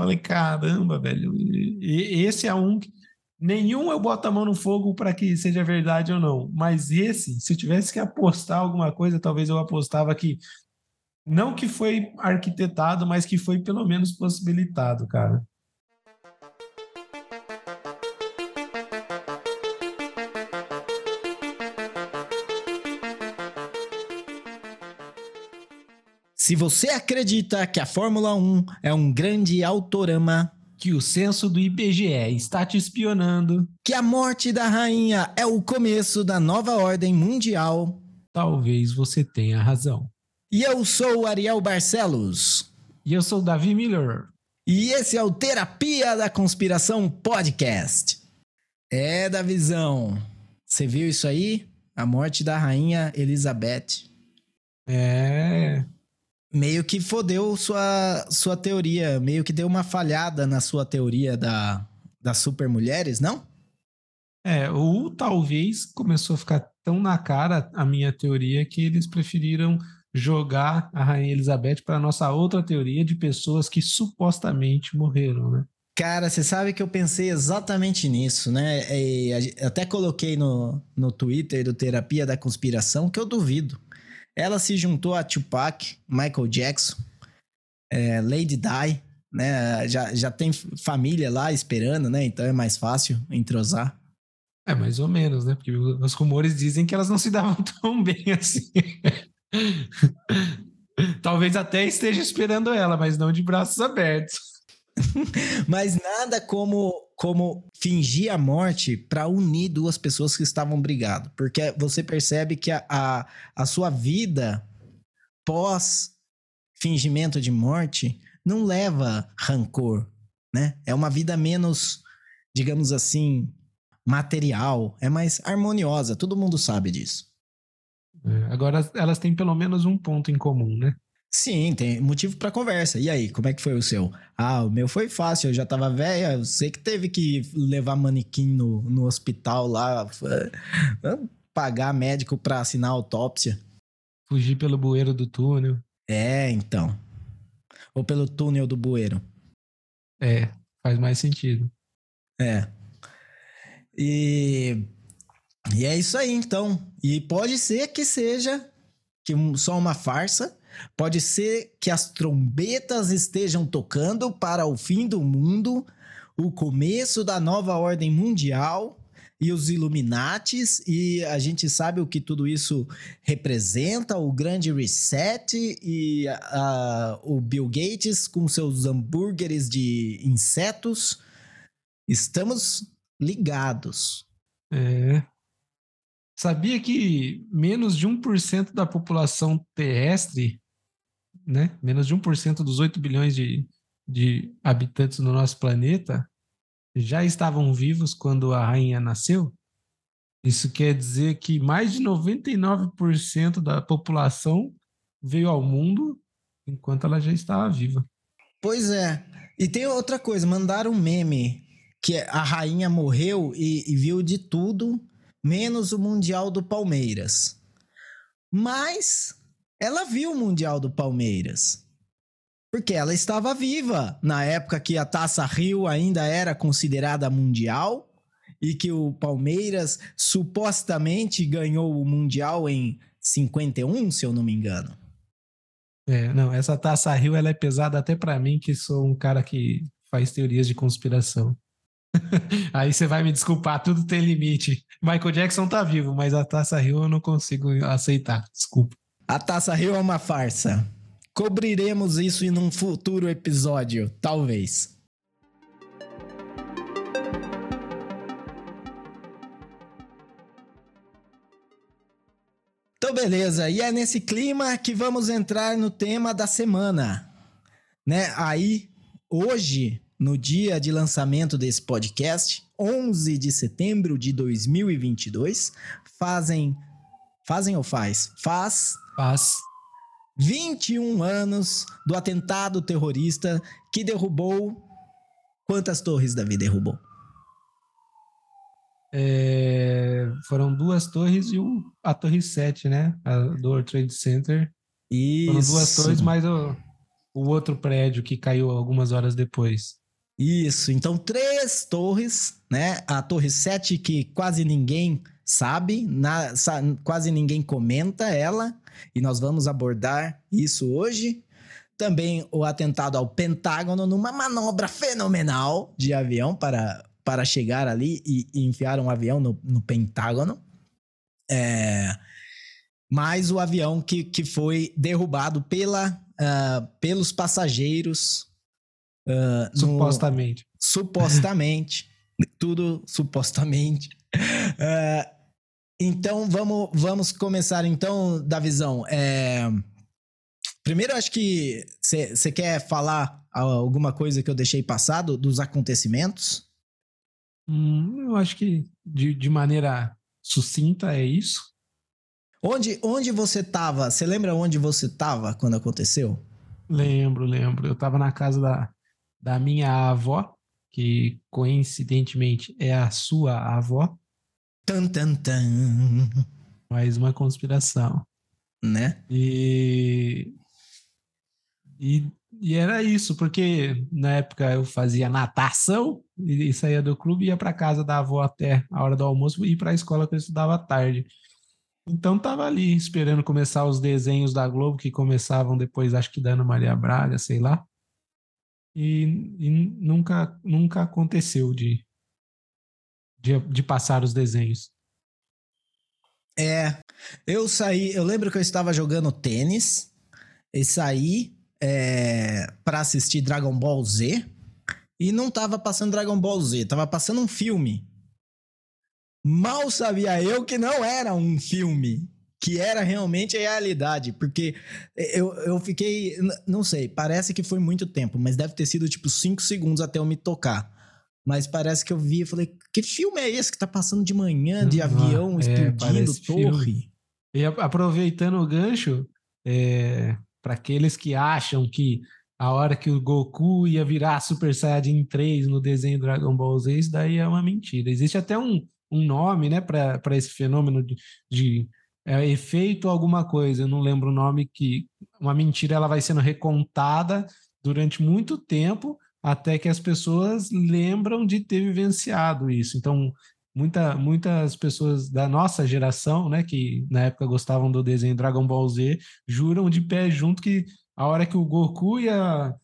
Falei, caramba, velho. E, esse é um nenhum eu boto a mão no fogo para que seja verdade ou não. Mas esse, se eu tivesse que apostar alguma coisa, talvez eu apostava que não que foi arquitetado, mas que foi pelo menos possibilitado, cara. Se você acredita que a Fórmula 1 é um grande autorama, que o censo do IBGE está te espionando, que a morte da rainha é o começo da nova ordem mundial, talvez você tenha razão. E eu sou o Ariel Barcelos. E eu sou o Davi Miller. E esse é o Terapia da Conspiração Podcast. É da visão. Você viu isso aí? A morte da rainha Elizabeth. É meio que fodeu sua, sua teoria, meio que deu uma falhada na sua teoria da, das super mulheres, não? É, ou talvez começou a ficar tão na cara a minha teoria que eles preferiram jogar a Rainha Elizabeth para nossa outra teoria de pessoas que supostamente morreram, né? Cara, você sabe que eu pensei exatamente nisso, né? E até coloquei no, no Twitter do Terapia da Conspiração que eu duvido ela se juntou a Tupac, Michael Jackson, é, Lady Di, né? Já, já tem família lá esperando, né? Então é mais fácil entrosar. É, mais ou menos, né? Porque os rumores dizem que elas não se davam tão bem assim. Talvez até esteja esperando ela, mas não de braços abertos. mas nada como como fingir a morte para unir duas pessoas que estavam brigando. Porque você percebe que a, a, a sua vida pós fingimento de morte não leva rancor, né? É uma vida menos, digamos assim, material, é mais harmoniosa, todo mundo sabe disso. É, agora elas têm pelo menos um ponto em comum, né? Sim, tem motivo para conversa. E aí, como é que foi o seu? Ah, o meu foi fácil, eu já tava velha, eu sei que teve que levar manequim no, no hospital lá, pagar médico para assinar autópsia. Fugir pelo bueiro do túnel. É, então. Ou pelo túnel do bueiro. É, faz mais sentido. É. E, e é isso aí, então. E pode ser que seja que só uma farsa Pode ser que as trombetas estejam tocando para o fim do mundo, o começo da nova ordem mundial e os Illuminates, e a gente sabe o que tudo isso representa, o grande reset e uh, o Bill Gates com seus hambúrgueres de insetos. Estamos ligados. É. Sabia que menos de 1% da população terrestre né? Menos de 1% dos 8 bilhões de, de habitantes no nosso planeta já estavam vivos quando a rainha nasceu. Isso quer dizer que mais de 99% da população veio ao mundo enquanto ela já estava viva. Pois é. E tem outra coisa, mandaram um meme que a rainha morreu e, e viu de tudo, menos o Mundial do Palmeiras. Mas ela viu o Mundial do Palmeiras. Porque ela estava viva na época que a Taça Rio ainda era considerada mundial e que o Palmeiras supostamente ganhou o Mundial em 51, se eu não me engano. É, não, essa Taça Rio ela é pesada até para mim, que sou um cara que faz teorias de conspiração. Aí você vai me desculpar, tudo tem limite. Michael Jackson tá vivo, mas a Taça Rio eu não consigo aceitar, desculpa. A Taça Rio é uma farsa. Cobriremos isso em um futuro episódio, talvez. Então, beleza. E é nesse clima que vamos entrar no tema da semana. Né? Aí, hoje, no dia de lançamento desse podcast, 11 de setembro de 2022, fazem. Fazem ou faz? Faz Paz. 21 anos do atentado terrorista que derrubou. Quantas torres Davi derrubou? É, foram duas torres e o, a torre 7, né? A do World Trade Center. Isso. Foram duas torres, mas o, o outro prédio que caiu algumas horas depois. Isso, então três torres, né? A torre 7 que quase ninguém sabe, na, sa, quase ninguém comenta ela, e nós vamos abordar isso hoje. Também o atentado ao Pentágono numa manobra fenomenal de avião para, para chegar ali e, e enfiar um avião no, no Pentágono. É, mais o avião que, que foi derrubado pela, uh, pelos passageiros. Uh, supostamente. No, supostamente. tudo supostamente. Uh, então vamos, vamos começar então da visão. É, primeiro, acho que você quer falar alguma coisa que eu deixei passado dos acontecimentos? Hum, eu acho que de, de maneira sucinta é isso. Onde, onde você tava? Você lembra onde você tava quando aconteceu? Lembro, lembro. Eu tava na casa da, da minha avó, que coincidentemente é a sua avó. Tan, tan, tan. Mais uma conspiração. Né? E, e, e era isso, porque na época eu fazia natação e, saía do clube, ia para casa da avó até a hora do almoço e ir para a escola que eu estudava à tarde. Então tava ali esperando começar os desenhos da Globo que começavam depois, acho que da Ana Maria Braga, sei lá. E, e nunca nunca aconteceu de, de, de passar os desenhos. É, eu saí, eu lembro que eu estava jogando tênis e saí é, para assistir Dragon Ball Z e não tava passando Dragon Ball Z, tava passando um filme Mal sabia eu que não era um filme, que era realmente a realidade, porque eu, eu fiquei, não sei, parece que foi muito tempo, mas deve ter sido tipo cinco segundos até eu me tocar. Mas parece que eu vi e falei, que filme é esse que tá passando de manhã, de avião é, explodindo, torre? Filme. E aproveitando o gancho, é, para aqueles que acham que a hora que o Goku ia virar Super Saiyajin 3 no desenho Dragon Ball Z, isso daí é uma mentira. Existe até um, um nome né, para esse fenômeno de, de é, efeito alguma coisa, eu não lembro o nome, que uma mentira ela vai sendo recontada durante muito tempo até que as pessoas lembram de ter vivenciado isso. Então, muita, muitas pessoas da nossa geração, né, que na época gostavam do desenho Dragon Ball Z, juram de pé junto que a hora que o Goku ia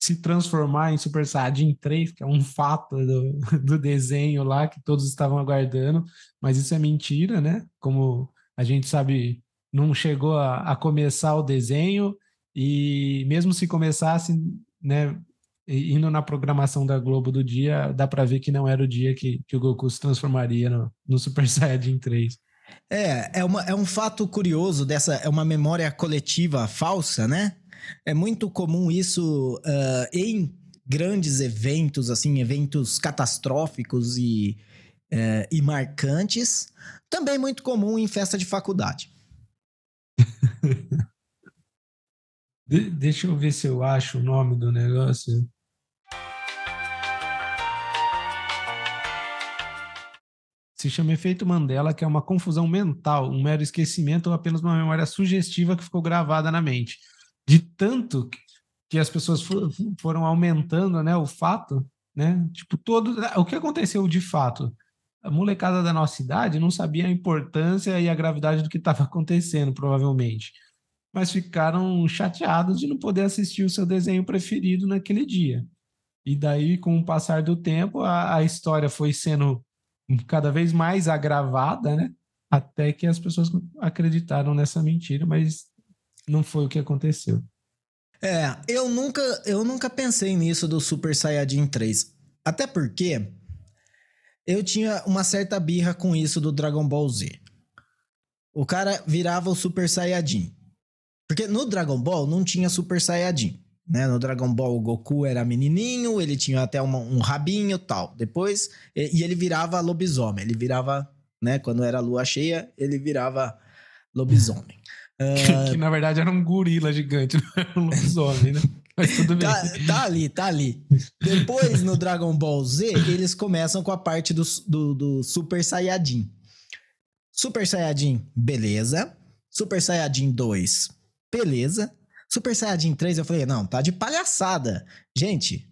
se transformar em Super Saiyajin 3, que é um fato do, do desenho lá que todos estavam aguardando, mas isso é mentira, né? Como a gente sabe, não chegou a, a começar o desenho e mesmo se começasse, né, indo na programação da Globo do dia, dá para ver que não era o dia que, que o Goku se transformaria no, no Super Saiyajin 3. É, é, uma, é um fato curioso dessa, é uma memória coletiva falsa, né? É muito comum isso uh, em grandes eventos, assim, eventos catastróficos e, uh, e marcantes. Também muito comum em festa de faculdade. de deixa eu ver se eu acho o nome do negócio. Se chama efeito Mandela, que é uma confusão mental, um mero esquecimento ou apenas uma memória sugestiva que ficou gravada na mente de tanto que as pessoas for, foram aumentando, né, o fato, né? Tipo, todo o que aconteceu de fato? A molecada da nossa idade não sabia a importância e a gravidade do que estava acontecendo, provavelmente. Mas ficaram chateados de não poder assistir o seu desenho preferido naquele dia. E daí, com o passar do tempo, a, a história foi sendo cada vez mais agravada, né? Até que as pessoas acreditaram nessa mentira, mas não foi o que aconteceu. É, eu nunca, eu nunca pensei nisso do Super Saiyajin 3. Até porque eu tinha uma certa birra com isso do Dragon Ball Z. O cara virava o Super Saiyajin. Porque no Dragon Ball não tinha Super Saiyajin. Né? No Dragon Ball o Goku era menininho, ele tinha até uma, um rabinho tal. Depois, e, e ele virava lobisomem. Ele virava, né? Quando era lua cheia, ele virava lobisomem. Uh... Que, na verdade era um gorila gigante, não era um lobisomem, né? Mas tudo bem. Tá, tá, ali, tá ali. Depois, no Dragon Ball Z, eles começam com a parte do, do, do Super Saiyajin. Super Saiyajin, beleza. Super Saiyajin 2, beleza. Super Saiyajin 3, eu falei, não, tá de palhaçada. Gente,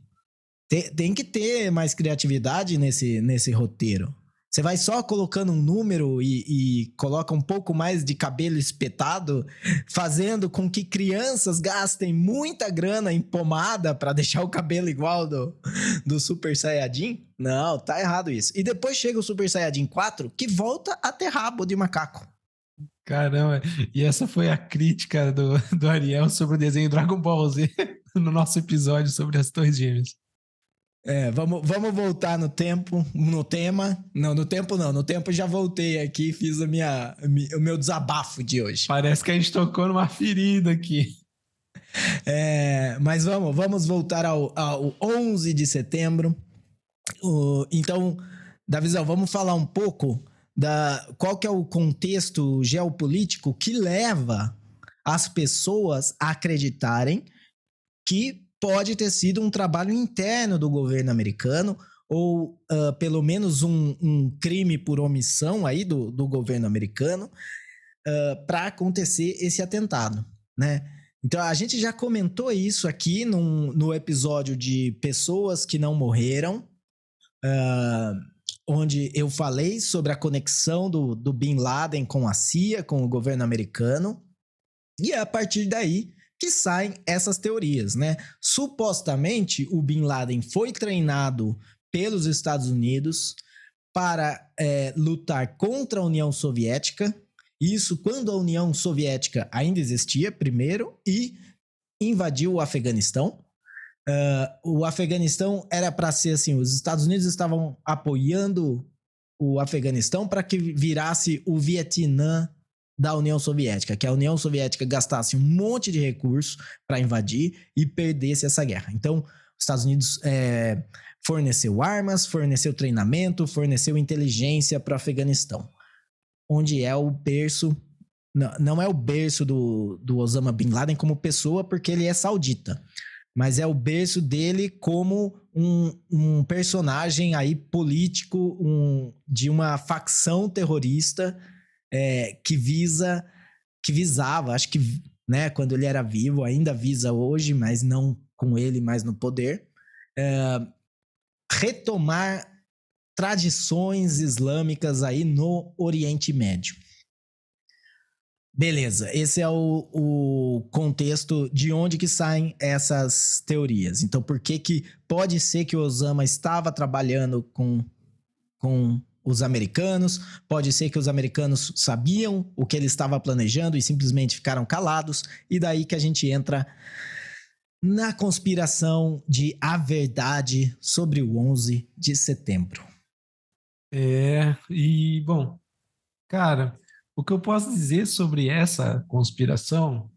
tem, tem que ter mais criatividade nesse, nesse roteiro. Você vai só colocando um número e, e, coloca um pouco mais de cabelo espetado, fazendo com que crianças gastem muita grana em pomada para deixar o cabelo igual do, do Super Saiyajin? Não, tá errado isso. E depois chega o Super Saiyajin 4, que volta a ter rabo de macaco. Caramba, e essa foi a crítica do, do Ariel sobre o desenho Dragon Ball Z no nosso episódio sobre as Torres Gêmeas. É, vamos, vamos voltar no tempo, no tema. Não, no tempo não. No tempo já voltei aqui e fiz a minha, o meu desabafo de hoje. Parece que a gente tocou numa ferida aqui. É, mas vamos, vamos voltar ao, ao 11 de setembro. O, então, Davizão, vamos falar um pouco da qual que é o contexto geopolítico que leva as pessoas a acreditarem que pode ter sido um trabalho interno do governo americano ou uh, pelo menos um, um, crime por omissão aí do, do governo americano uh, para acontecer esse atentado, né? Então a gente já comentou isso aqui num, no episódio de pessoas que não morreram, uh, onde eu falei sobre a conexão do, do Bin Laden com a CIA, com o governo americano, e a partir daí que saem essas teorias, né? Supostamente, o Bin Laden foi treinado pelos Estados Unidos para é, lutar contra a União Soviética. Isso quando a União Soviética ainda existia, primeiro, e invadiu o Afeganistão. Uh, o Afeganistão era para ser assim: os Estados Unidos estavam apoiando o Afeganistão para que virasse o Vietnã da União Soviética, que a União Soviética gastasse um monte de recursos para invadir e perdesse essa guerra. Então, os Estados Unidos é, forneceu armas, forneceu treinamento, forneceu inteligência para o Afeganistão, onde é o berço. Não, não é o berço do, do Osama Bin Laden como pessoa, porque ele é saudita, mas é o berço dele como um, um personagem aí político um, de uma facção terrorista é, que visa, que visava, acho que, né, quando ele era vivo, ainda visa hoje, mas não com ele mais no poder, é, retomar tradições islâmicas aí no Oriente Médio. Beleza, esse é o, o, contexto de onde que saem essas teorias. Então, por que que pode ser que o Osama estava trabalhando com, com os americanos, pode ser que os americanos sabiam o que ele estava planejando e simplesmente ficaram calados, e daí que a gente entra na conspiração de A Verdade sobre o 11 de setembro. É, e bom, cara, o que eu posso dizer sobre essa conspiração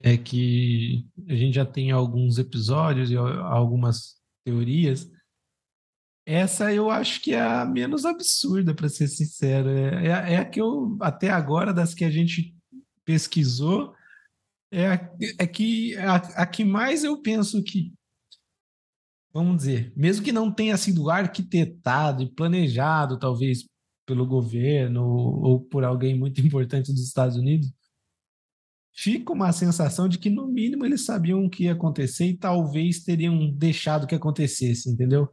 é que a gente já tem alguns episódios e algumas teorias essa eu acho que é a menos absurda, para ser sincero. É, é, é, a que eu, até agora, das que a gente pesquisou, é a, é que, a, a que mais eu penso que, vamos dizer, mesmo que não tenha sido arquitetado e planejado, talvez, pelo governo ou, por alguém muito importante dos Estados Unidos, fica uma sensação de que, no mínimo, eles sabiam o que ia acontecer e talvez teriam deixado que acontecesse, entendeu?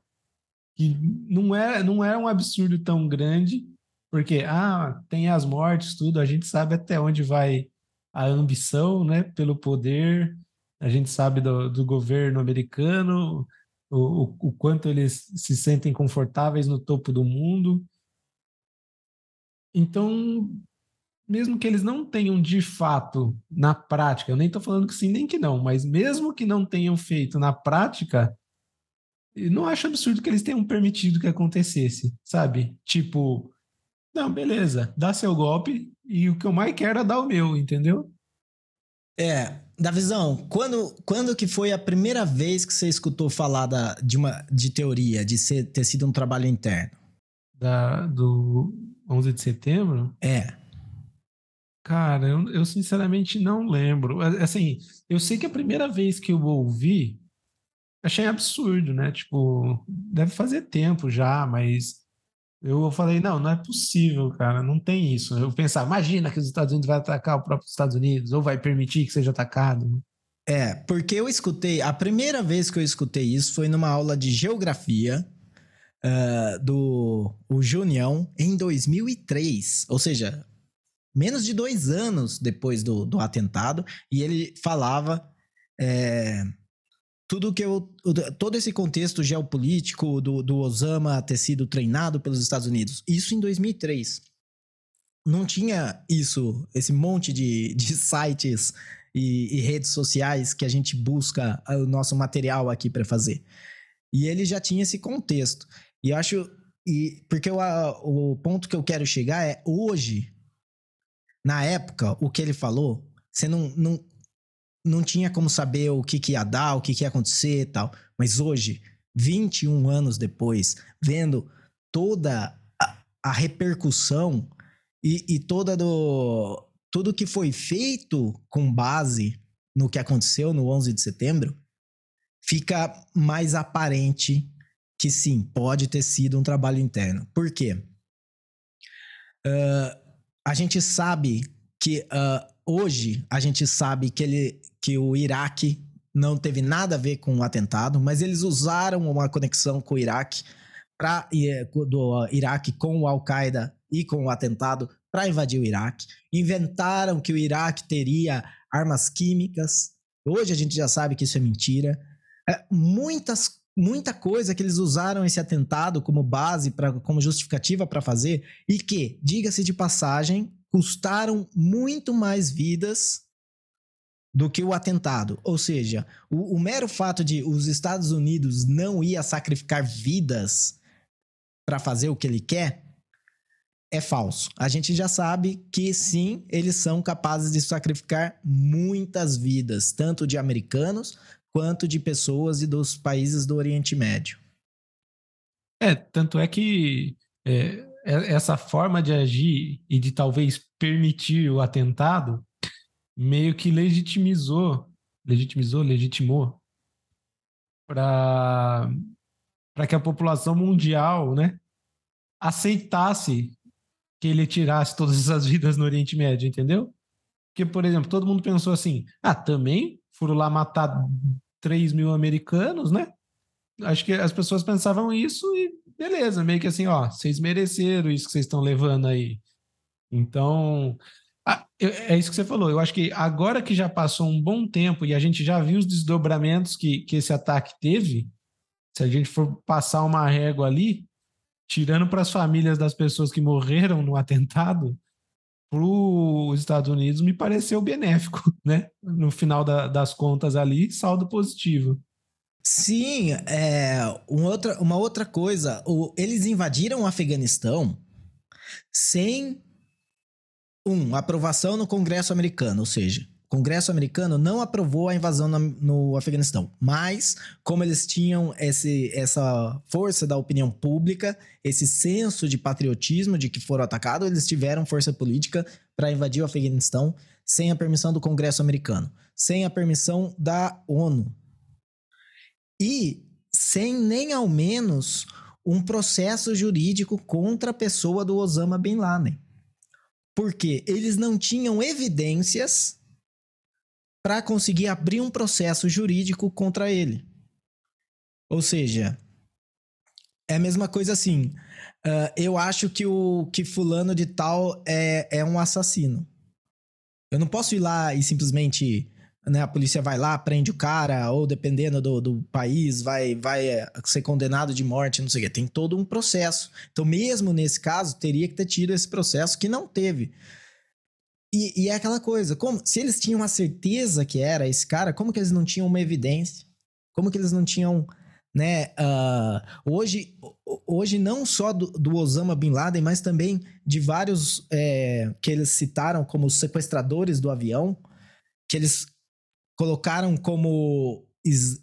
que não é, não é um absurdo tão grande, porque ah, tem as mortes, tudo, a gente sabe até onde vai a ambição, né, pelo poder, a gente sabe do, do governo americano, o, o, o quanto eles se sentem confortáveis no topo do mundo. Então, mesmo que eles não tenham de fato na prática, eu nem estou falando que sim nem que não, mas mesmo que não tenham feito na prática, não acho absurdo que eles tenham permitido que acontecesse, sabe? Tipo, não, beleza, dá seu golpe e o que eu mais quero é dar o meu, entendeu? É, Davizão, quando, quando que foi a primeira vez que você escutou falar da, de, uma, de teoria, de ser, ter sido um trabalho interno? Da, do 11 de setembro? É. Cara, eu, eu sinceramente não lembro. Assim, eu sei que a primeira vez que eu ouvi achei absurdo, né? Tipo, deve fazer tempo já, mas Eu falei, não, não é possível, cara, não tem isso. Eu pensava, imagina que os Estados Unidos vai atacar o próprio Estados Unidos, ou vai permitir que seja atacado. É, porque eu escutei, a primeira vez que eu escutei isso foi numa aula de geografia uh, do o Junião em 2003, ou seja, menos de dois anos depois do, do atentado, e ele falava é, tudo que eu, todo esse contexto geopolítico do, do Osama ter sido treinado pelos Estados Unidos, isso em 2003. Não tinha isso, esse monte de, de sites e, e redes sociais que a gente busca o nosso material aqui para fazer. E ele já tinha esse contexto. E acho. E, porque o, o ponto que eu quero chegar é hoje, na época, o que ele falou, você não, não, não tinha como saber o que, que ia dar, o que, que ia acontecer e tal. Mas hoje, 21 anos depois, vendo toda a, a repercussão e, e toda do, tudo que foi feito com base no que aconteceu no 11 de setembro, fica mais aparente que sim, pode ter sido um trabalho interno. Por quê? Uh, a gente sabe que uh, hoje a gente sabe que, ele, que o Iraque não teve nada a ver com o atentado, mas eles usaram uma conexão com o Iraque pra, do Iraque com o Al-Qaeda e com o atentado para invadir o Iraque. Inventaram que o Iraque teria armas químicas. Hoje a gente já sabe que isso é mentira. É, muitas muita coisa que eles usaram esse atentado como base, pra, como justificativa para fazer, e que, diga-se de passagem, custaram muito mais vidas do que o atentado. Ou seja, o, o mero fato de os Estados Unidos não ir sacrificar vidas para fazer o que ele quer é falso. A gente já sabe que sim, eles são capazes de sacrificar muitas vidas, tanto de americanos quanto de pessoas e dos países do Oriente Médio. É, tanto é que é, é, essa forma de agir e de talvez permitir o atentado meio que legitimizou, legitimizou, legitimou para para que a população mundial, né, aceitasse que ele tirasse todas essas vidas no Oriente Médio, entendeu? Porque, por exemplo, todo mundo pensou assim: ah, também foram lá matar 3 mil americanos, né? Acho que as pessoas pensavam isso e beleza, meio que assim, ó, vocês mereceram isso que vocês estão levando aí. Então, é isso que você falou. Eu acho que agora que já passou um bom tempo e a gente já viu os desdobramentos que, que esse ataque teve, se a gente for passar uma régua ali, tirando para as famílias das pessoas que morreram no atentado, para os Estados Unidos me pareceu benéfico, né? No final da, das contas ali, saldo positivo. Sim, é, uma, outra, uma outra coisa, o, eles invadiram o Afeganistão sem um aprovação no Congresso americano, ou seja, Congresso americano não aprovou a invasão no, no Afeganistão, mas como eles tinham esse, essa força da opinião pública, esse senso de patriotismo de que foram atacados, eles tiveram força política para invadir o Afeganistão sem a permissão do Congresso americano, sem a permissão da ONU e sem nem ao menos um processo jurídico contra a pessoa do Osama Bin Laden. Porque eles não tinham evidências para conseguir abrir um processo jurídico contra ele. Ou seja, é a mesma coisa assim. Uh, eu acho que o que fulano de tal é, é um assassino. Eu não posso ir lá e simplesmente né, a polícia vai lá, prende o cara, ou dependendo do, do país, vai, vai é, ser condenado de morte, não sei o quê. Tem todo um processo. Então, mesmo nesse caso, teria que ter tido esse processo que não teve. E, e, é aquela coisa, como se eles tinham a certeza que era esse cara, como que eles não tinham uma evidência? Como que eles não tinham, né? Uh, hoje, hoje não só do, do, Osama bin Laden, mas também de vários é, que eles citaram como sequestradores do avião, que eles colocaram como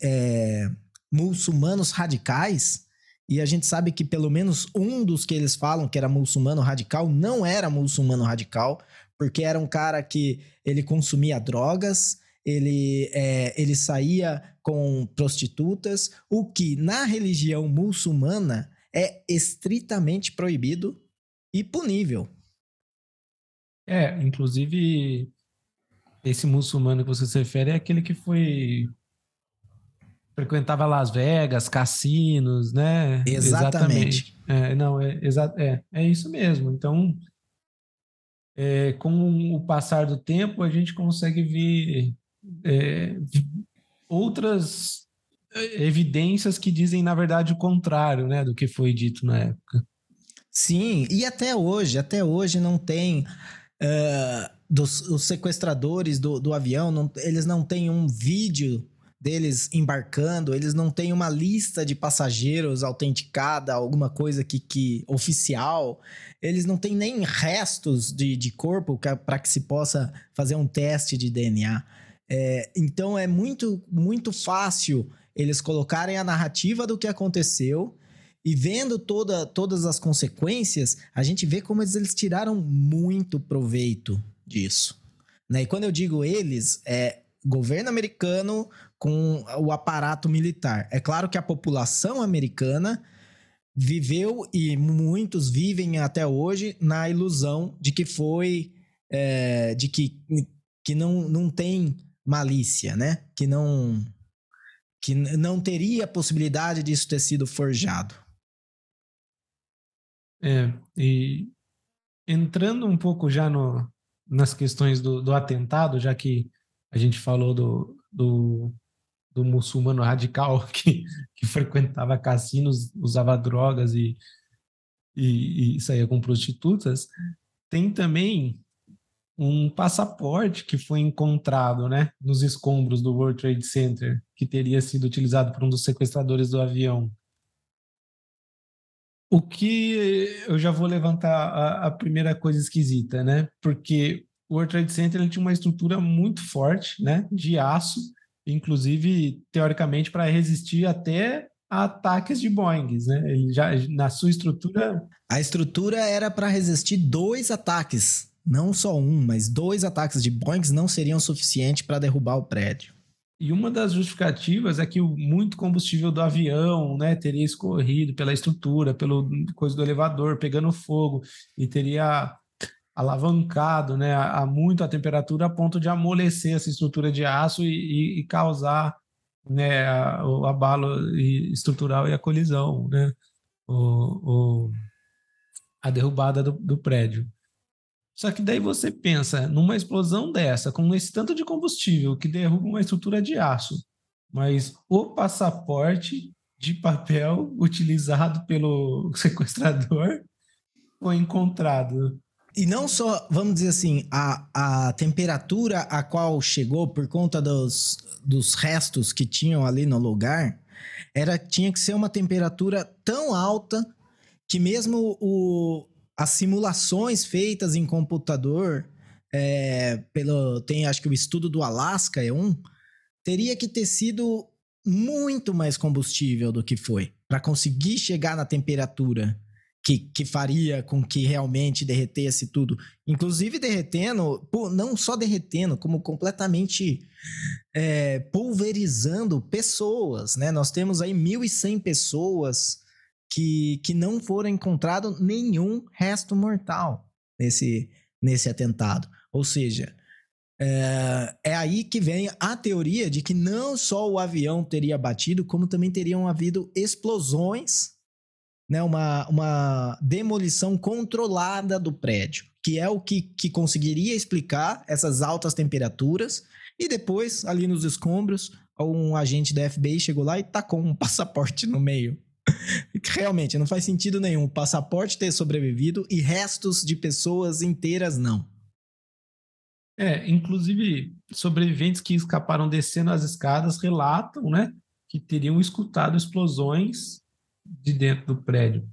é, muçulmanos radicais. E a gente sabe que pelo menos um dos que eles falam que era muçulmano radical não era muçulmano radical, porque era um cara que ele consumia drogas, ele, é, ele saía com prostitutas, o que na religião muçulmana é estritamente proibido e punível. É, inclusive, esse muçulmano que você se refere é aquele que foi. frequentava Las Vegas, cassinos, né? Exatamente. Exatamente. É, não, é, é, é isso mesmo. Então, é, com o passar do tempo, a gente consegue ver é, outras é, evidências que dizem, na verdade, o contrário né, do que foi dito na época. Sim, e até hoje, até hoje não tem uh, dos os sequestradores do, do avião, não, eles não têm um vídeo deles embarcando, eles não têm uma lista de passageiros autenticada, alguma coisa que, que oficial, eles não têm nem restos de, de corpo para que se possa fazer um teste de DNA. É, então é muito, muito fácil eles colocarem a narrativa do que aconteceu e vendo toda, todas as consequências, a gente vê como eles, eles tiraram muito proveito disso. Né? E quando eu digo eles, é governo americano com o aparato militar. É claro que a população americana viveu e muitos vivem até hoje na ilusão de que foi é, de que, que não, não tem malícia, né? Que não que não teria possibilidade disso ter sido forjado. É, e entrando um pouco já no, nas questões do, do atentado, já que a gente falou do, do, do muçulmano radical que, que frequentava cassinos, usava drogas e, e, e saía com prostitutas, tem também um passaporte que foi encontrado né, nos escombros do World Trade Center, que teria sido utilizado por um dos sequestradores do avião. O que eu já vou levantar a, a primeira coisa esquisita, né? Porque o World Trade Center tinha uma estrutura muito forte, né? De aço, inclusive teoricamente para resistir até a ataques de Boeing, né? Ele já na sua estrutura. A estrutura era para resistir dois ataques, não só um, mas dois ataques de Boeing não seriam suficientes para derrubar o prédio. E uma das justificativas é que o muito combustível do avião, né, teria escorrido pela estrutura, pelo coisa do elevador pegando fogo e teria alavancado, né, a, muito a temperatura a ponto de amolecer essa estrutura de aço e, e, e causar, né, o abalo estrutural e a colisão, né, o, o a derrubada do, do prédio. Só que daí você pensa numa explosão dessa, com esse tanto de combustível que derruba uma estrutura de aço, mas o passaporte de papel utilizado pelo sequestrador foi encontrado. E não só, vamos dizer assim, a, a temperatura a qual chegou por conta dos, dos restos que tinham ali no lugar, era tinha que ser uma temperatura tão alta que mesmo o, as simulações feitas em computador, é, pelo, tem acho que o estudo do Alasca é um, teria que ter sido muito mais combustível do que foi para conseguir chegar na temperatura que, que faria com que realmente derretesse tudo. Inclusive derretendo, não só derretendo, como completamente é, pulverizando pessoas, né? Nós temos aí 1.100 pessoas que, que não foram encontrado nenhum resto mortal nesse, nesse atentado. Ou seja, é, é, aí que vem a teoria de que não só o avião teria batido, como também teriam havido explosões, né, uma, uma demolição controlada do prédio, que é o que, que conseguiria explicar essas altas temperaturas. E depois, ali nos escombros, um agente da FBI chegou lá e tacou um passaporte no meio Realmente, não faz sentido nenhum o passaporte ter sobrevivido e restos de pessoas inteiras não. É, inclusive, sobreviventes que escaparam descendo as escadas relatam, né, que teriam escutado explosões de dentro do prédio.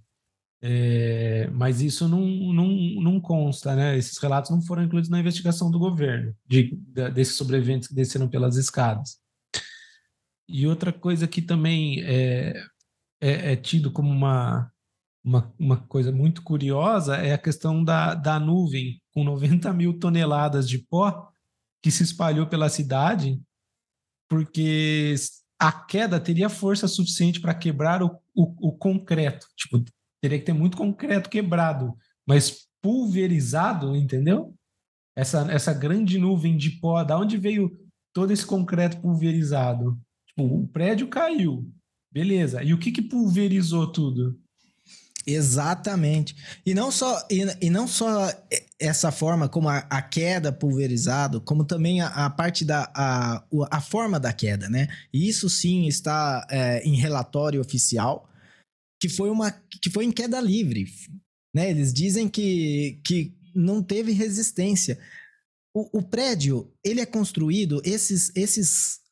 É, mas isso não, não, não consta, né? Esses relatos não foram incluídos na investigação do governo, de, de, desses sobreviventes que desceram pelas escadas. E outra coisa que também é, é, é tido como uma, uma, uma, coisa muito curiosa é a questão da, da nuvem, com 90 mil toneladas de pó que se espalhou pela cidade, porque a queda teria força suficiente para quebrar o, o, o, concreto. Tipo, teria que ter muito concreto quebrado, mas pulverizado, entendeu? Essa, essa grande nuvem de pó, da onde veio todo esse concreto pulverizado? Tipo, o prédio caiu, beleza. E o que, que pulverizou tudo? Exatamente. E não só, e, e não só essa forma como a, a queda pulverizado, como também a, a, parte da a, a forma da queda, né? E isso sim está é, em relatório oficial, que foi uma que foi em queda livre, né? Eles dizem que, que não teve resistência. O, o prédio ele é construído esses esses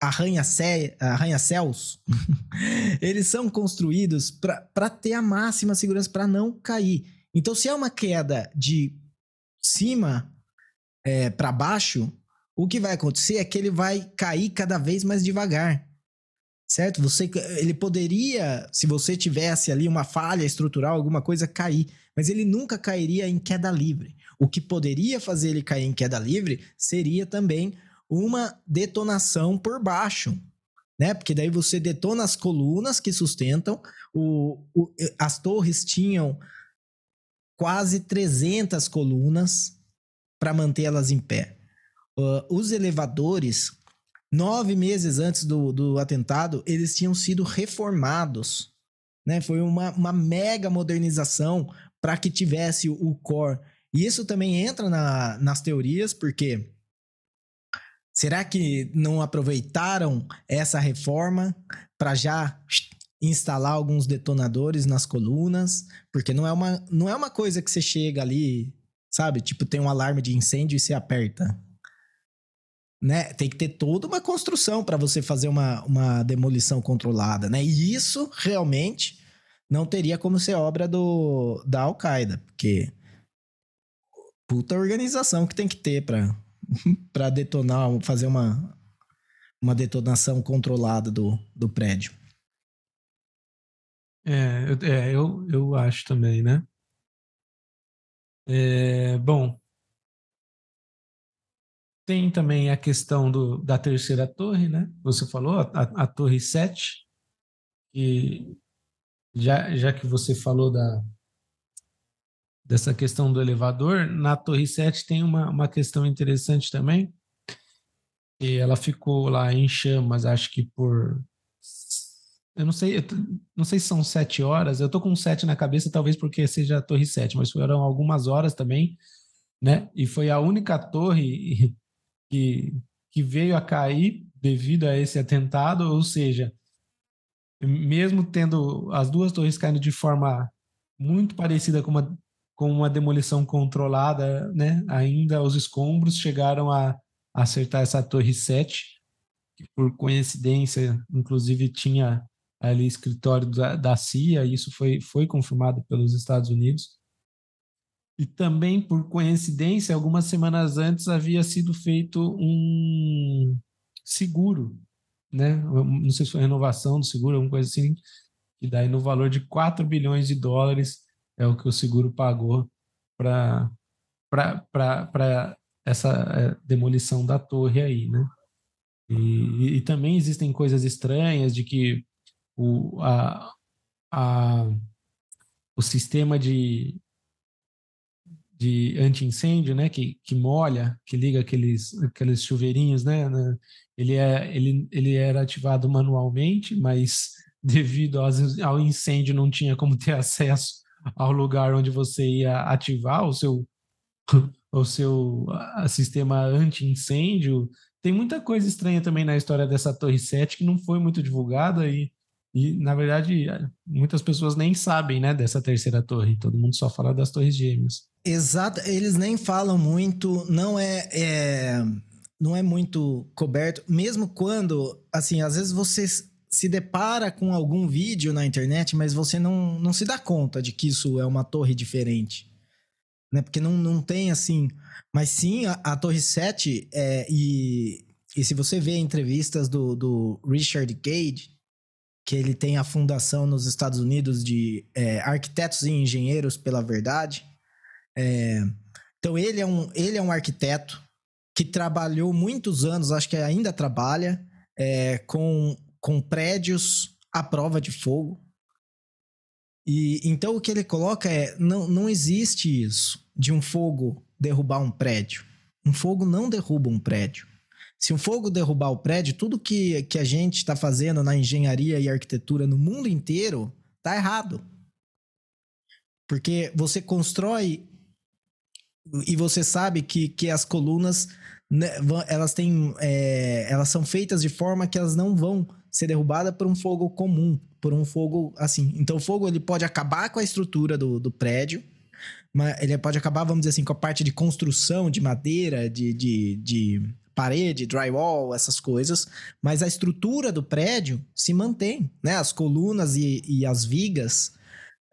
arranha-céus, arranha eles são construídos para ter a máxima segurança, para não cair. Então, se é uma queda de cima é, para baixo, o que vai acontecer é que ele vai cair cada vez mais devagar. Certo? Você, ele poderia, se você tivesse ali uma falha estrutural, alguma coisa, cair. Mas ele nunca cairia em queda livre. O que poderia fazer ele cair em queda livre seria também uma detonação por baixo, né? Porque daí você detona as colunas que sustentam. O, o, as torres tinham quase 300 colunas para mantê-las em pé. Uh, os elevadores, nove meses antes do, do atentado, eles tinham sido reformados. Né? Foi uma, uma mega modernização para que tivesse o, o core. E isso também entra na, nas teorias, porque Será que não aproveitaram essa reforma para já instalar alguns detonadores nas colunas? Porque não é uma, não é uma coisa que você chega ali, sabe? Tipo, tem um alarme de incêndio e você aperta. Né? Tem que ter toda uma construção para você fazer uma, uma demolição controlada, né? E isso realmente não teria como ser obra do, da Al-Qaeda, porque puta organização que tem que ter para para detonar, fazer uma, uma detonação controlada do, do prédio. É, é eu, eu acho também, né? É, bom, tem também a questão do, da terceira torre, né? Você falou, a, a torre 7, e já, já que você falou da, dessa questão do elevador, na Torre 7 tem uma, uma questão interessante também. E ela ficou lá em chamas, acho que por. Eu não sei, eu não sei se são sete horas, eu tô com sete na cabeça, talvez porque seja a Torre 7, mas foram algumas horas também, né? E foi a única torre que, que veio a cair devido a esse atentado, ou seja, mesmo tendo as duas torres caindo de forma muito parecida com uma com uma demolição controlada, né? Ainda os escombros chegaram a, acertar essa torre 7, que por coincidência, inclusive tinha ali escritório da, da CIA, e isso foi, foi confirmado pelos Estados Unidos. E também, por coincidência, algumas semanas antes havia sido feito um seguro, né? Não sei se foi renovação do seguro, alguma coisa assim, que daí no valor de 4 bilhões de dólares é o que o seguro pagou para essa é, demolição da torre aí, né? E, e, também existem coisas estranhas de que o, a, a, o sistema de, de anti-incêndio, né, que, que molha, que liga aqueles, aqueles chuveirinhos, né, né ele, é, ele, ele era ativado manualmente, mas devido ao incêndio não tinha como ter acesso ao lugar onde você ia ativar o seu, o seu sistema anti-incêndio. Tem muita coisa estranha também na história dessa Torre 7 que não foi muito divulgada e, e na verdade, muitas pessoas nem sabem né, dessa terceira torre. Todo mundo só fala das torres gêmeas. Exato, eles nem falam muito, não é, é não é muito coberto, mesmo quando, assim, às vezes vocês se depara com algum vídeo na internet, mas você não, não se dá conta de que isso é uma torre diferente. Né? Porque não, não tem assim. Mas sim, a, a Torre 7, é, e, e se você vê entrevistas do, do Richard Gage, que ele tem a fundação nos Estados Unidos de é, Arquitetos e Engenheiros pela Verdade. É, então ele é, um, ele é um arquiteto que trabalhou muitos anos, acho que ainda trabalha, é, com com prédios à prova de fogo. E então o que ele coloca é: não, não existe isso de um fogo derrubar um prédio. Um fogo não derruba um prédio. Se um fogo derrubar o prédio, tudo que, que a gente está fazendo na engenharia e arquitetura no mundo inteiro tá errado. Porque você constrói e você sabe que, que as colunas né, elas têm é, elas são feitas de forma que elas não vão ser derrubadas por um fogo comum, por um fogo assim. Então o fogo ele pode acabar com a estrutura do, do prédio, mas ele pode acabar, vamos dizer assim, com a parte de construção de madeira, de, de, de parede, drywall, essas coisas, mas a estrutura do prédio se mantém, né? As colunas e, e as vigas,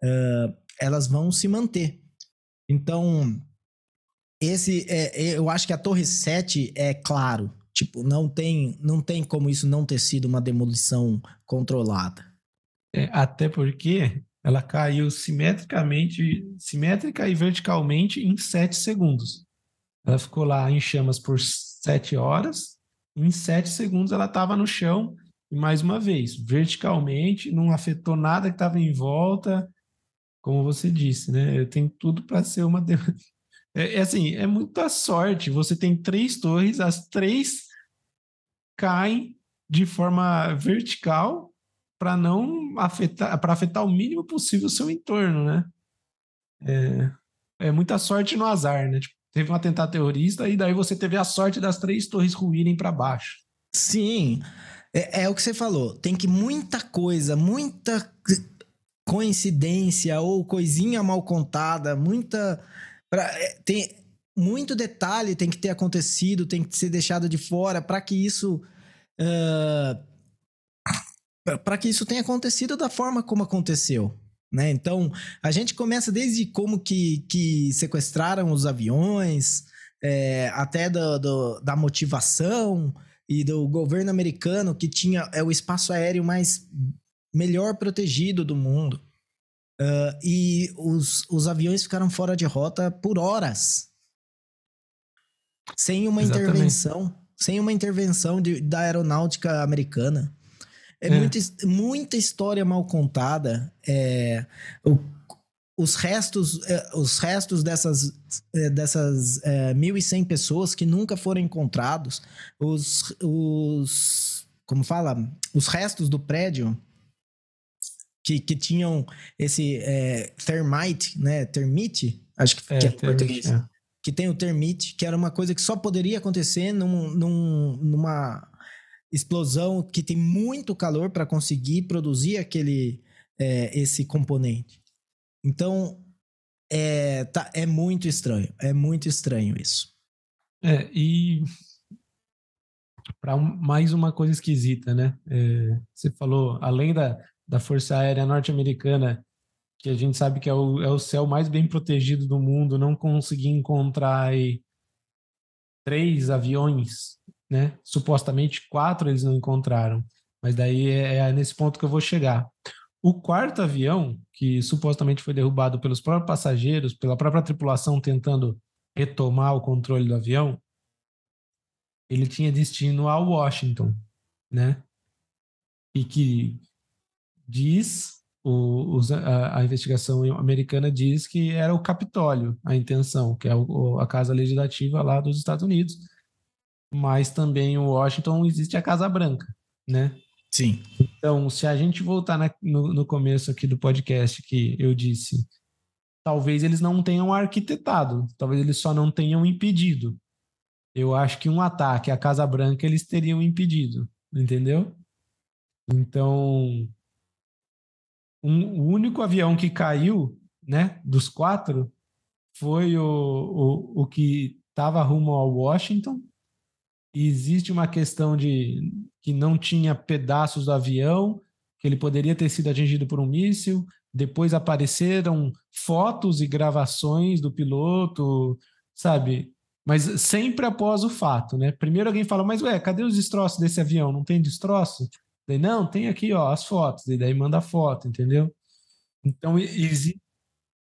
uh, elas vão se manter. Então, esse, é, é, eu acho que a Torre 7 é claro, tipo, não tem, não tem como isso não ter sido uma demolição controlada. É, até porque ela caiu simetricamente, simétrica e verticalmente em 7 segundos. Ela ficou lá em chamas por sete horas. Em sete segundos ela estava no chão e mais uma vez, verticalmente, não afetou nada que estava em volta, como você disse, né? Tem tudo para ser uma. É, é, assim, é muita sorte. Você tem três torres, as três caem de forma vertical para não afetar, para afetar o mínimo possível o seu entorno, né? É, é muita sorte no azar, né? Tipo, teve um atentado terrorista e daí você teve a sorte das três torres ruírem para baixo. Sim, é, é, o que você falou. Tem que muita coisa, muita coincidência ou coisinha mal contada, muita. Pra, é, tem muito detalhe tem que ter acontecido, tem que ser deixado de fora para que isso. Uh, para que isso tenha acontecido da forma como aconteceu. Né? Então, a gente começa desde como que, que sequestraram os aviões, é, até do, do, da motivação e do governo americano que tinha é o espaço aéreo mais melhor protegido do mundo. Uh, e os, os aviões ficaram fora de rota por horas. Sem uma Exatamente. intervenção. Sem uma intervenção de, da aeronáutica americana. É, é. Muita, muita história mal contada. É, o, os restos, é, os restos dessas, é, dessas é, 1.100 pessoas que nunca foram encontrados, os, os. Como fala? Os restos do prédio que, que tinham esse é, termite, né? Termite, acho que, é, que é português. É. Que tem o termite, que era uma coisa que só poderia acontecer num, num, numa explosão que tem muito calor para conseguir produzir aquele é, esse componente. Então é, tá, é muito estranho, é muito estranho isso. É, e para mais uma coisa esquisita, né? É, você falou, além da, da Força Aérea Norte-Americana, que a gente sabe que é o, é o céu mais bem protegido do mundo, não conseguir encontrar aí três aviões né? Supostamente quatro eles não encontraram, mas daí é, é nesse ponto que eu vou chegar. O quarto avião, que supostamente foi derrubado pelos próprios passageiros, pela própria tripulação tentando retomar o controle do avião, ele tinha destino a Washington, né? E que diz, o, a, a, investigação americana diz que era o Capitólio a intenção, que é o, a casa legislativa lá dos Estados Unidos, mas também o Washington existe a Casa Branca, né? Sim. Então, se a gente voltar na, no, no começo aqui do podcast que eu disse, talvez eles não tenham arquitetado, talvez eles só não tenham impedido. Eu acho que um ataque à Casa Branca eles teriam impedido, entendeu? Então, um, o único avião que caiu, né, dos quatro, foi o, o, o que estava rumo ao Washington, existe uma questão de que não tinha pedaços do avião, que ele poderia ter sido atingido por um míssil. Depois apareceram fotos e gravações do piloto, sabe? Mas sempre após o fato, né? Primeiro alguém fala, mas ué, cadê os destroços desse avião? Não tem destroço? Daí, não, tem aqui, ó, as fotos. E daí manda a foto, entendeu? Então, exi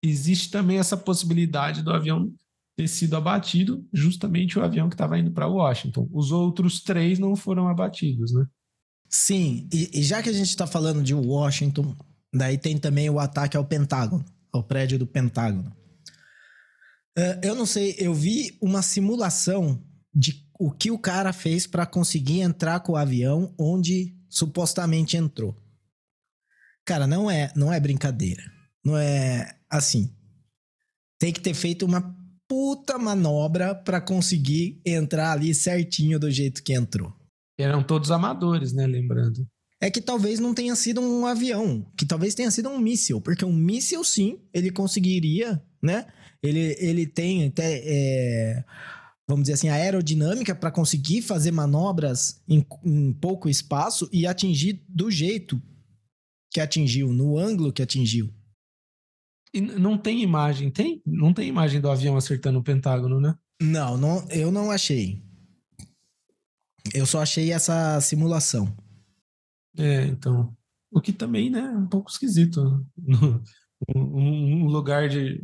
existe também essa possibilidade do avião ter sido abatido justamente o avião que estava indo para Washington. Os outros três não foram abatidos, né? Sim, e, e já que a gente está falando de Washington, daí tem também o ataque ao Pentágono, ao prédio do Pentágono. Uh, eu não sei, eu vi uma simulação de o que o cara fez para conseguir entrar com o avião onde supostamente entrou. Cara, não é, não é brincadeira. Não é assim. Tem que ter feito uma puta manobra para conseguir entrar ali certinho do jeito que entrou. Eram todos amadores, né? Lembrando. É que talvez não tenha sido um avião, que talvez tenha sido um míssil, porque um míssil sim, ele conseguiria, né? Ele, ele tem até, é, vamos dizer assim, aerodinâmica para conseguir fazer manobras em, em pouco espaço e atingir do jeito que atingiu, no ângulo que atingiu. E não tem imagem, tem? Não tem imagem do avião acertando o Pentágono, né? Não, não eu não achei. Eu só achei essa simulação. É, então. O que também, né, é um pouco esquisito. um, um lugar de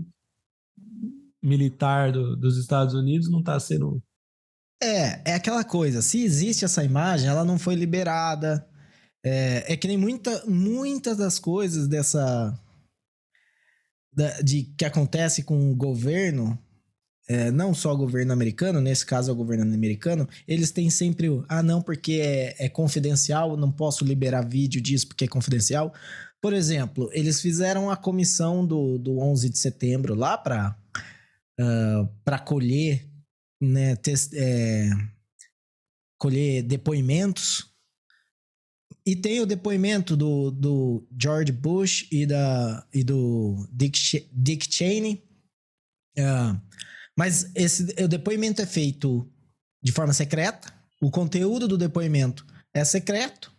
militar do, dos Estados Unidos não está sendo. É, é aquela coisa. Se existe essa imagem, ela não foi liberada. É, é que nem muita, muitas das coisas dessa. Da, de que acontece com o governo é, não só o governo americano, nesse caso é o governo americano, eles têm sempre o, ah, não, porque é, é confidencial, não posso liberar vídeo disso porque é confidencial. Por exemplo, eles fizeram a comissão do, do 11 de setembro lá para uh, para colher, né, test, é, colher depoimentos. E tem o depoimento do, do George Bush e, da, e do Dick, Dick Cheney. Uh, mas esse, o depoimento é feito de forma secreta, o conteúdo do depoimento é secreto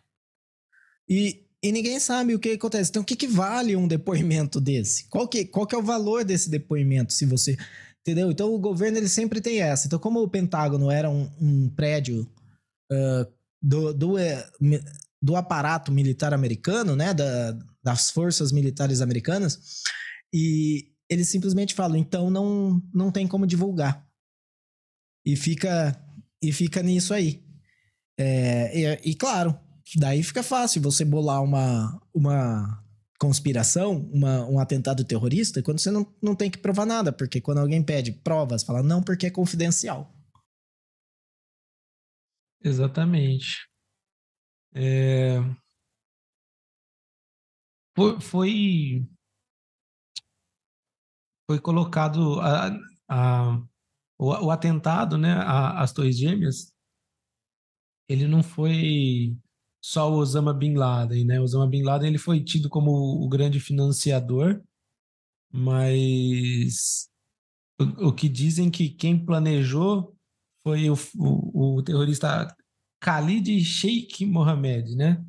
e, e ninguém sabe o que acontece. Então, o que, que vale um depoimento desse? Qual que, qual que é o valor desse depoimento, se você... Entendeu? Então, o governo ele sempre tem essa. Então, como o Pentágono era um, um prédio uh, do, do, eh, do aparato militar americano, né? Da, das forças militares americanas, e eles simplesmente falam, então não, não tem como divulgar. E fica, e fica nisso aí. É, e, e, claro, daí fica fácil você bolar uma, uma conspiração, uma, um atentado terrorista, quando você não, não tem que provar nada, porque quando alguém pede provas, fala não, porque é confidencial. Exatamente. É... Foi, foi, foi colocado a, a, o, o, atentado, né, às Torres Gêmeas, ele não foi só o Osama Bin Laden, né? O Osama Bin Laden ele foi tido como o grande financiador, mas o, o que dizem que quem planejou foi o, o, o terrorista Khalid Sheikh Mohammed, né?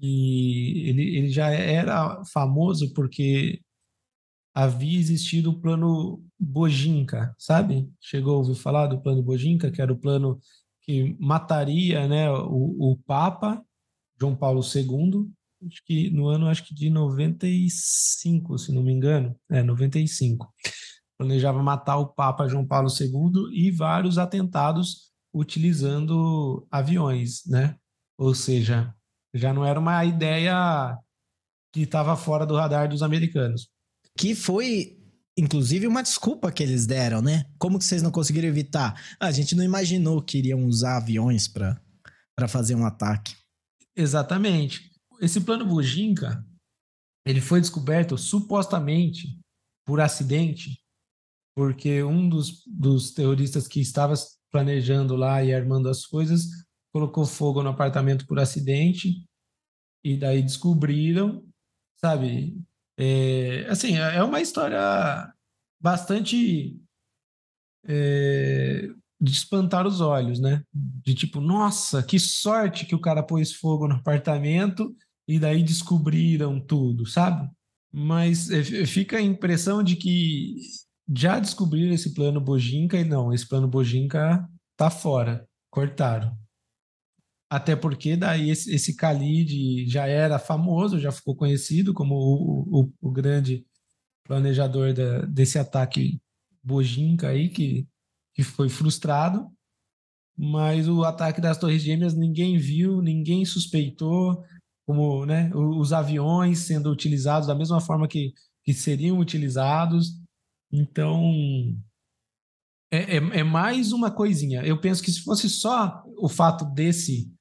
E ele, ele já era famoso porque havia existido o plano Bojinka, sabe? Chegou a ouvir falar do plano Bojinka, que era o plano que mataria né, o, o Papa João Paulo II, acho que no ano acho que de 95, se não me engano, é 95. Planejava matar o Papa João Paulo II e vários atentados utilizando aviões, né? Ou seja, já não era uma ideia que estava fora do radar dos americanos. Que foi, inclusive, uma desculpa que eles deram, né? Como que vocês não conseguiram evitar? Ah, a gente não imaginou que iriam usar aviões para fazer um ataque. Exatamente. Esse plano Bujinka, ele foi descoberto supostamente por acidente, porque um dos, dos terroristas que estava planejando lá e armando as coisas colocou fogo no apartamento por acidente e daí descobriram, sabe? É, assim, é uma história bastante é, de espantar os olhos, né? De tipo, nossa, que sorte que o cara pôs fogo no apartamento e daí descobriram tudo, sabe? Mas é, fica a impressão de que já descobriram esse plano Bojinka e não, esse plano Bojinka tá fora, cortaram. Até porque daí esse, esse Khalid já era famoso, já ficou conhecido como o, o, o grande planejador da, desse ataque Bojinka aí, que, que foi frustrado. mas o ataque das Torres Gêmeas ninguém viu, ninguém suspeitou, como né, os aviões sendo utilizados da mesma forma que, que seriam utilizados. Então, é, é, é, mais uma coisinha. Eu penso que se fosse só o fato desse,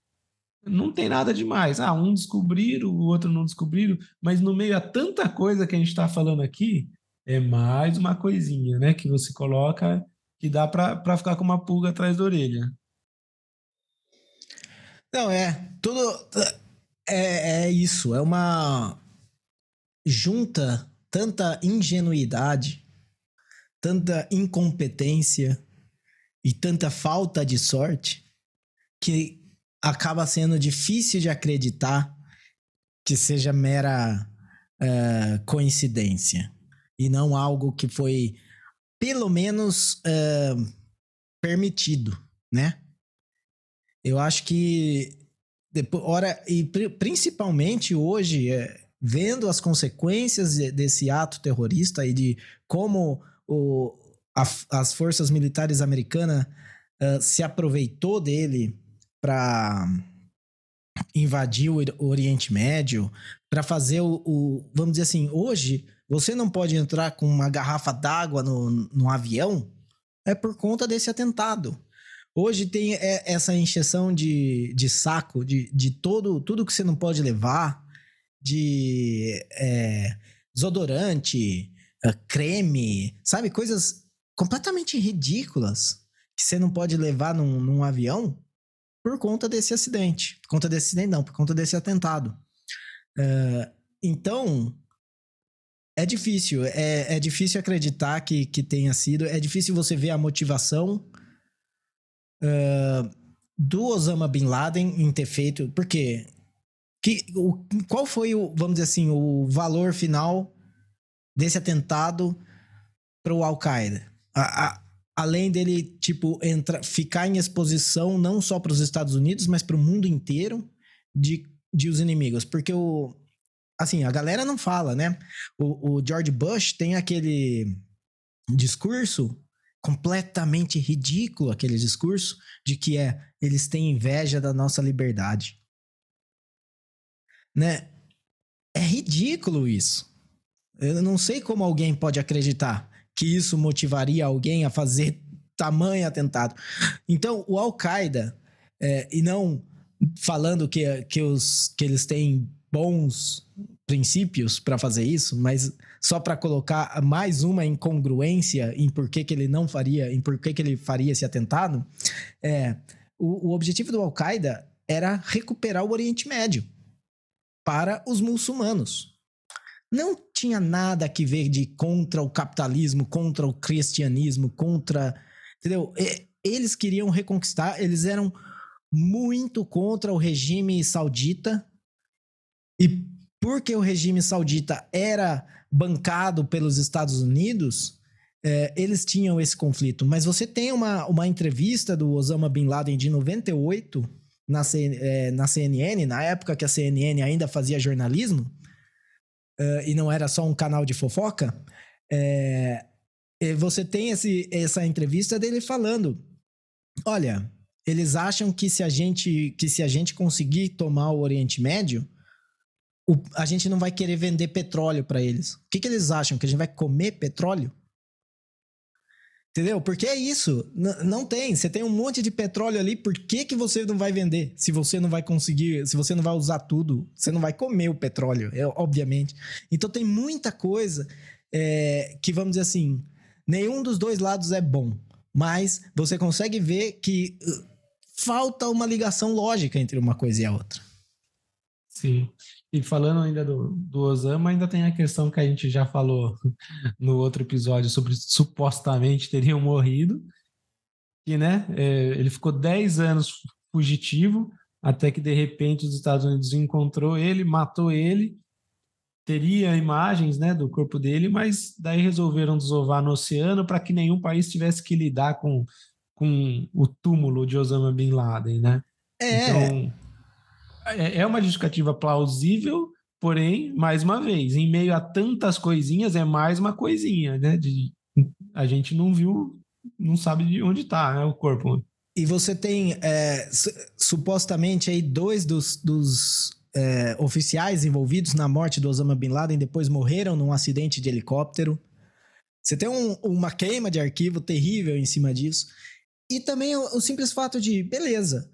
não tem nada demais. Ah, um descobriram, o outro não descobriram, mas no meio a tanta coisa que a gente está falando aqui, é mais uma coisinha, né? Que você coloca que dá para ficar com uma pulga atrás da orelha. Não, é. Tudo. É, é isso. É uma. Junta tanta ingenuidade, tanta incompetência e tanta falta de sorte que acaba sendo difícil de acreditar que seja mera uh, coincidência e não algo que foi pelo menos uh, permitido, né? Eu acho que depois, ora, e principalmente hoje, é, vendo as consequências desse ato terrorista e de como o, a, as forças militares americanas uh, se aproveitou dele para invadir o Oriente Médio, para fazer o, o, vamos dizer assim, hoje você não pode entrar com uma garrafa d'água no, no avião, é por conta desse atentado. Hoje tem essa encheção de, de saco de, de todo, tudo que você não pode levar, de é, desodorante, é, creme, sabe? Coisas completamente ridículas que você não pode levar num, num avião por conta desse acidente. Por conta desse acidente, não, por conta desse atentado. Uh, então, é difícil. É, é difícil acreditar que, que tenha sido. É difícil você ver a motivação uh, do Osama Bin Laden em ter feito. Porque que, o, qual foi o, vamos dizer assim, o valor final desse atentado para o Al-Qaeda? Além dele, tipo, entra, ficar em exposição não só para os Estados Unidos, mas para o mundo inteiro de, de os inimigos. Porque o. Assim, a galera não fala, né? O, o George Bush tem aquele discurso completamente ridículo aquele discurso de que é eles têm inveja da nossa liberdade. Né? É ridículo isso. Eu não sei como alguém pode acreditar que isso motivaria alguém a fazer tamanho atentado. Então, o Al-Qaeda, é, e não falando que, que, os, que eles têm bons princípios para fazer isso, mas só para colocar mais uma incongruência em por que, que ele não faria, em por que, que ele faria esse atentado, é, o, o objetivo do Al-Qaeda era recuperar o Oriente Médio para os muçulmanos. Não tinha nada que ver de contra o capitalismo, contra o cristianismo, contra. Entendeu? Eles queriam reconquistar, eles eram muito contra o regime saudita. E porque o regime saudita era bancado pelos Estados Unidos, é, eles tinham esse conflito. Mas você tem uma, uma entrevista do Osama Bin Laden de 98 na, C, é, na CNN, na época que a CNN ainda fazia jornalismo, é, e não era só um canal de fofoca. É, você tem esse, essa entrevista dele falando: olha, eles acham que se a gente, que se a gente conseguir tomar o Oriente Médio, o, a gente não vai querer vender petróleo para eles. O que, que eles acham? Que a gente vai comer petróleo? Entendeu? Porque é isso. N não tem. Você tem um monte de petróleo ali. Por que, que você não vai vender? Se você não vai conseguir, se você não vai usar tudo, você não vai comer o petróleo, é, obviamente. Então tem muita coisa é, que, vamos dizer assim, nenhum dos dois lados é bom. Mas você consegue ver que uh, falta uma ligação lógica entre uma coisa e a outra. Sim. E falando ainda do, do Osama, ainda tem a questão que a gente já falou no outro episódio sobre supostamente teriam morrido. E, né, é, ele ficou 10 anos fugitivo, até que de repente os Estados Unidos encontrou ele, matou ele. Teria imagens, né, do corpo dele, mas daí resolveram desovar no oceano para que nenhum país tivesse que lidar com, com o túmulo de Osama Bin Laden, né? É. Então, é, é uma justificativa plausível, porém, mais uma vez, em meio a tantas coisinhas, é mais uma coisinha, né? De, a gente não viu, não sabe de onde está né, o corpo. e você tem é, supostamente aí dois dos, dos é, oficiais envolvidos na morte do Osama Bin Laden depois morreram num acidente de helicóptero. Você tem um, uma queima de arquivo terrível em cima disso. E também o, o simples fato de, beleza,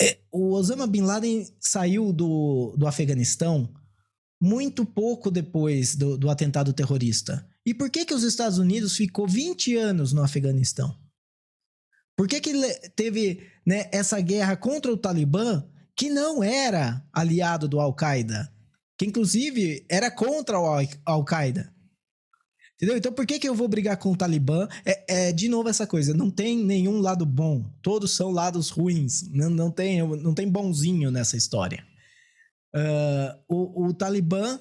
é, o Osama Bin Laden saiu do, do Afeganistão muito pouco depois do, do atentado terrorista. E por que, que os Estados Unidos ficou 20 anos no Afeganistão? Por que, que teve né, essa guerra contra o Talibã, que não era aliado do Al-Qaeda? Que inclusive era contra o Al-Qaeda. Entendeu? Então por que, que eu vou brigar com o Talibã? É, é, de novo essa coisa, não tem nenhum lado bom. Todos são lados ruins. Não, não, tem, não tem bonzinho nessa história. Uh, o, o Talibã,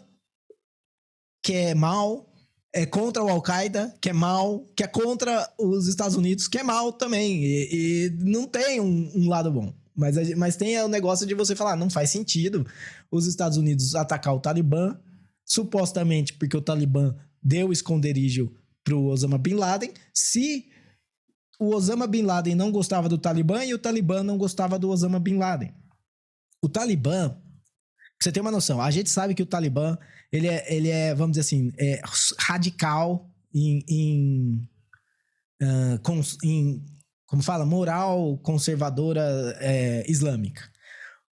que é mal, é contra o Al-Qaeda, que é mal, que é contra os Estados Unidos, que é mal também. E, e não tem um, um, lado bom. Mas, mas tem o negócio de você falar, não faz sentido os Estados Unidos atacar o Talibã, supostamente porque o Talibã deu esconderijo pro Osama Bin Laden, se o Osama Bin Laden não gostava do Talibã e o Talibã não gostava do Osama Bin Laden. O Talibã você ter uma noção, a gente sabe que o Talibã, ele é, ele é vamos dizer assim, é radical em, em, uh, com, em, como fala, moral conservadora é, islâmica.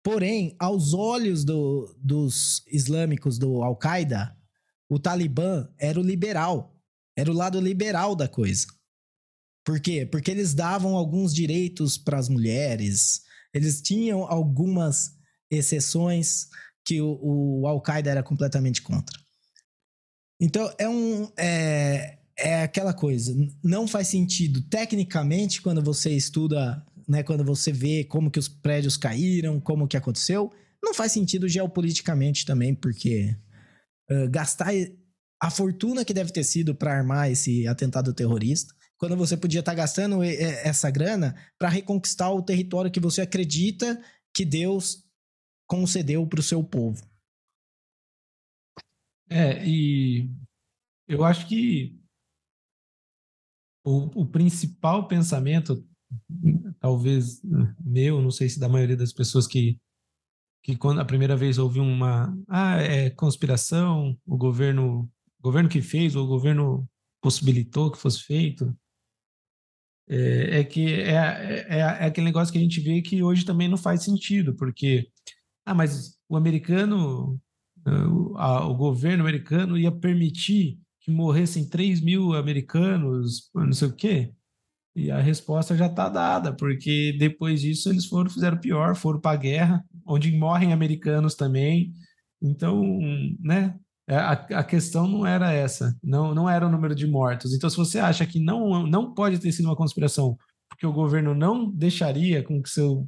Porém, aos olhos do, dos islâmicos do Al-Qaeda, o Talibã era o liberal, era o lado liberal da coisa. Por quê? Porque eles davam alguns direitos para as mulheres, eles tinham algumas exceções que o, o Al-Qaeda era completamente contra. Então, é um. É, é aquela coisa. Não faz sentido tecnicamente quando você estuda, né, quando você vê como que os prédios caíram, como que aconteceu. Não faz sentido geopoliticamente também, porque uh, gastar a fortuna que deve ter sido para armar esse atentado terrorista, quando você podia estar tá gastando essa grana para reconquistar o território que você acredita que Deus concedeu para o seu povo. É, e eu acho que o, o principal pensamento, talvez meu, não sei se da maioria das pessoas que que quando a primeira vez houve uma ah é conspiração o governo o governo que fez ou o governo possibilitou que fosse feito é, é que é, é, é, aquele negócio que a gente vê que hoje também não faz sentido porque ah, mas o americano, ah, o governo americano ia permitir que morressem 3 mil americanos, não sei o quê. E a resposta já está dada, porque depois disso eles foram, fizeram pior, foram para a guerra, onde morrem americanos também. Então, né, é, a, a, questão não era essa, não, não era o número de mortos. Então, se você acha que não, não pode ter sido uma conspiração, porque o governo não deixaria com que, seu,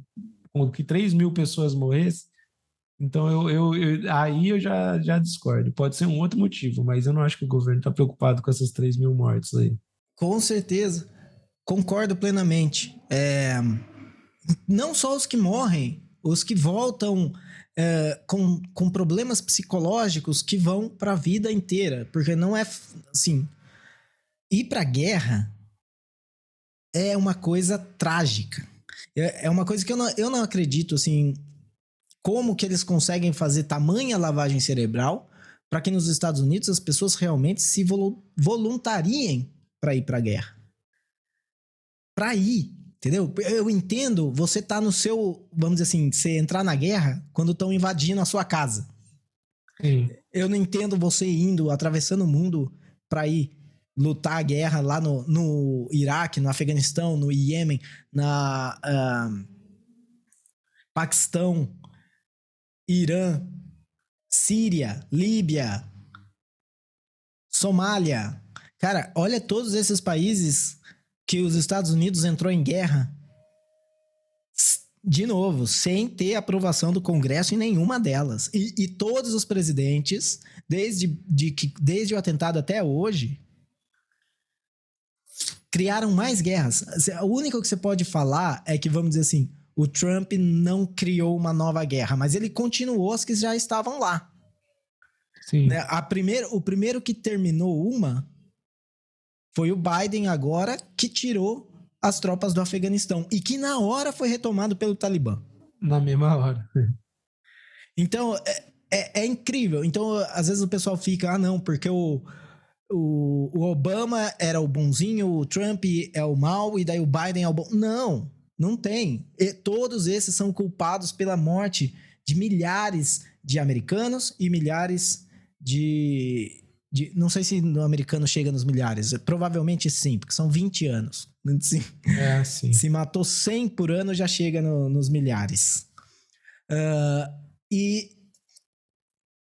com que 3 mil pessoas morressem, então eu, eu, eu, aí eu já, já discordo. Pode ser um outro motivo, mas eu não acho que o governo está preocupado com essas 3 mil mortes aí. Com certeza. Concordo plenamente. É... Não só os que morrem, os que voltam é, com, com problemas psicológicos que vão para a vida inteira. Porque não é assim. Ir para guerra é uma coisa trágica. É, é uma coisa que eu não, eu não acredito assim como que eles conseguem fazer tamanha lavagem cerebral para que nos Estados Unidos as pessoas realmente se voluntariem para ir para a guerra. Para ir, entendeu? Eu entendo você tá no seu, vamos dizer assim, você entrar na guerra quando estão invadindo a sua casa. Sim. Eu não entendo você indo, atravessando o mundo para ir lutar a guerra lá no, no Iraque, no Afeganistão, no Iêmen, na uh, Paquistão, Irã, Síria, Líbia, Somália. Cara, olha todos esses países que os Estados Unidos entrou em guerra. De novo, sem ter aprovação do Congresso em nenhuma delas. E, e todos os presidentes, desde, de, desde o atentado até hoje, criaram mais guerras. O único que você pode falar é que, vamos dizer assim, o Trump não criou uma nova guerra, mas ele continuou as que já estavam lá. Sim. Né? A primeiro, o primeiro que terminou uma foi o Biden agora, que tirou as tropas do Afeganistão e que na hora foi retomado pelo Talibã. Na mesma hora. Então, é, é, é incrível. Então, às vezes o pessoal fica, ah, não, porque o, o, o Obama era o bonzinho, o Trump é o mal e daí o Biden é o bom. Não, não tem. E todos esses são culpados pela morte de milhares de americanos e milhares de, de. Não sei se no americano chega nos milhares. Provavelmente sim, porque são 20 anos. Se, é, sim. se matou 100 por ano, já chega no, nos milhares. Uh, e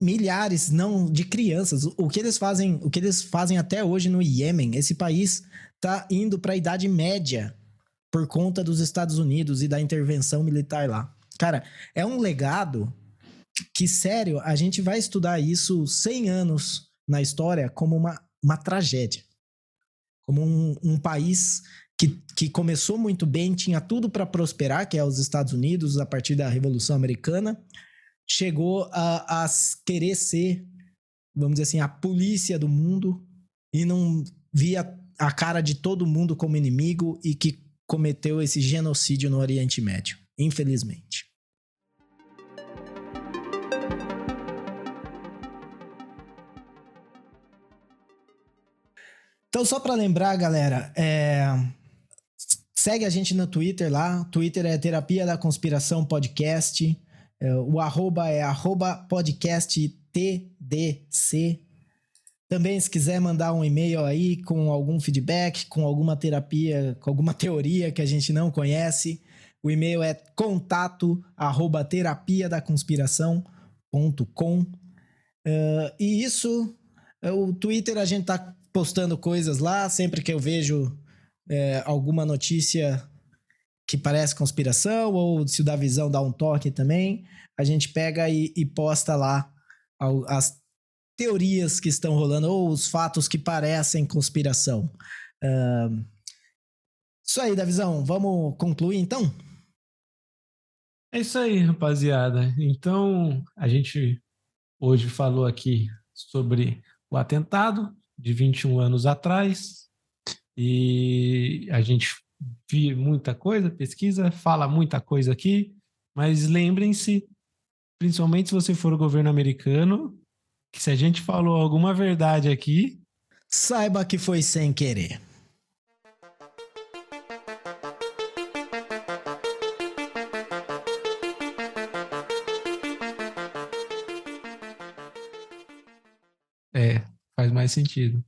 milhares não de crianças. O que eles fazem, o que eles fazem até hoje no Iêmen, esse país está indo para a idade média por conta dos Estados Unidos e da intervenção militar lá. Cara, é um legado que, sério, a gente vai estudar isso 100 anos na história como uma, uma tragédia. Como um, um país que, que começou muito bem, tinha tudo para prosperar, que é os Estados Unidos, a partir da Revolução Americana, chegou a, a querer ser, vamos dizer assim, a polícia do mundo e não via a cara de todo mundo como inimigo e que cometeu esse genocídio no Oriente Médio, infelizmente. Então, só para lembrar, galera, é... segue a gente no Twitter lá. Twitter é Terapia da Conspiração Podcast. É, o arroba é arroba podcast TDC. Também, se quiser mandar um e-mail aí com algum feedback, com alguma terapia, com alguma teoria que a gente não conhece, o e-mail é contato arroba terapia da conspiração.com. Uh, é, e isso, é, o Twitter a gente tá postando coisas lá, sempre que eu vejo é, alguma notícia que parece conspiração, ou se o da visão dá um toque também, a gente pega e, e posta lá as teorias que estão rolando, ou os fatos que parecem conspiração. Uh, isso aí, Davizão, vamos concluir então? É isso aí, rapaziada. Então, a gente hoje falou aqui sobre o atentado de 21 anos atrás e a gente vi muita coisa, pesquisa, fala muita coisa aqui, mas lembrem-se, principalmente se você for o governo americano, que se a gente falou alguma verdade aqui, saiba que foi sem querer. mais sentido.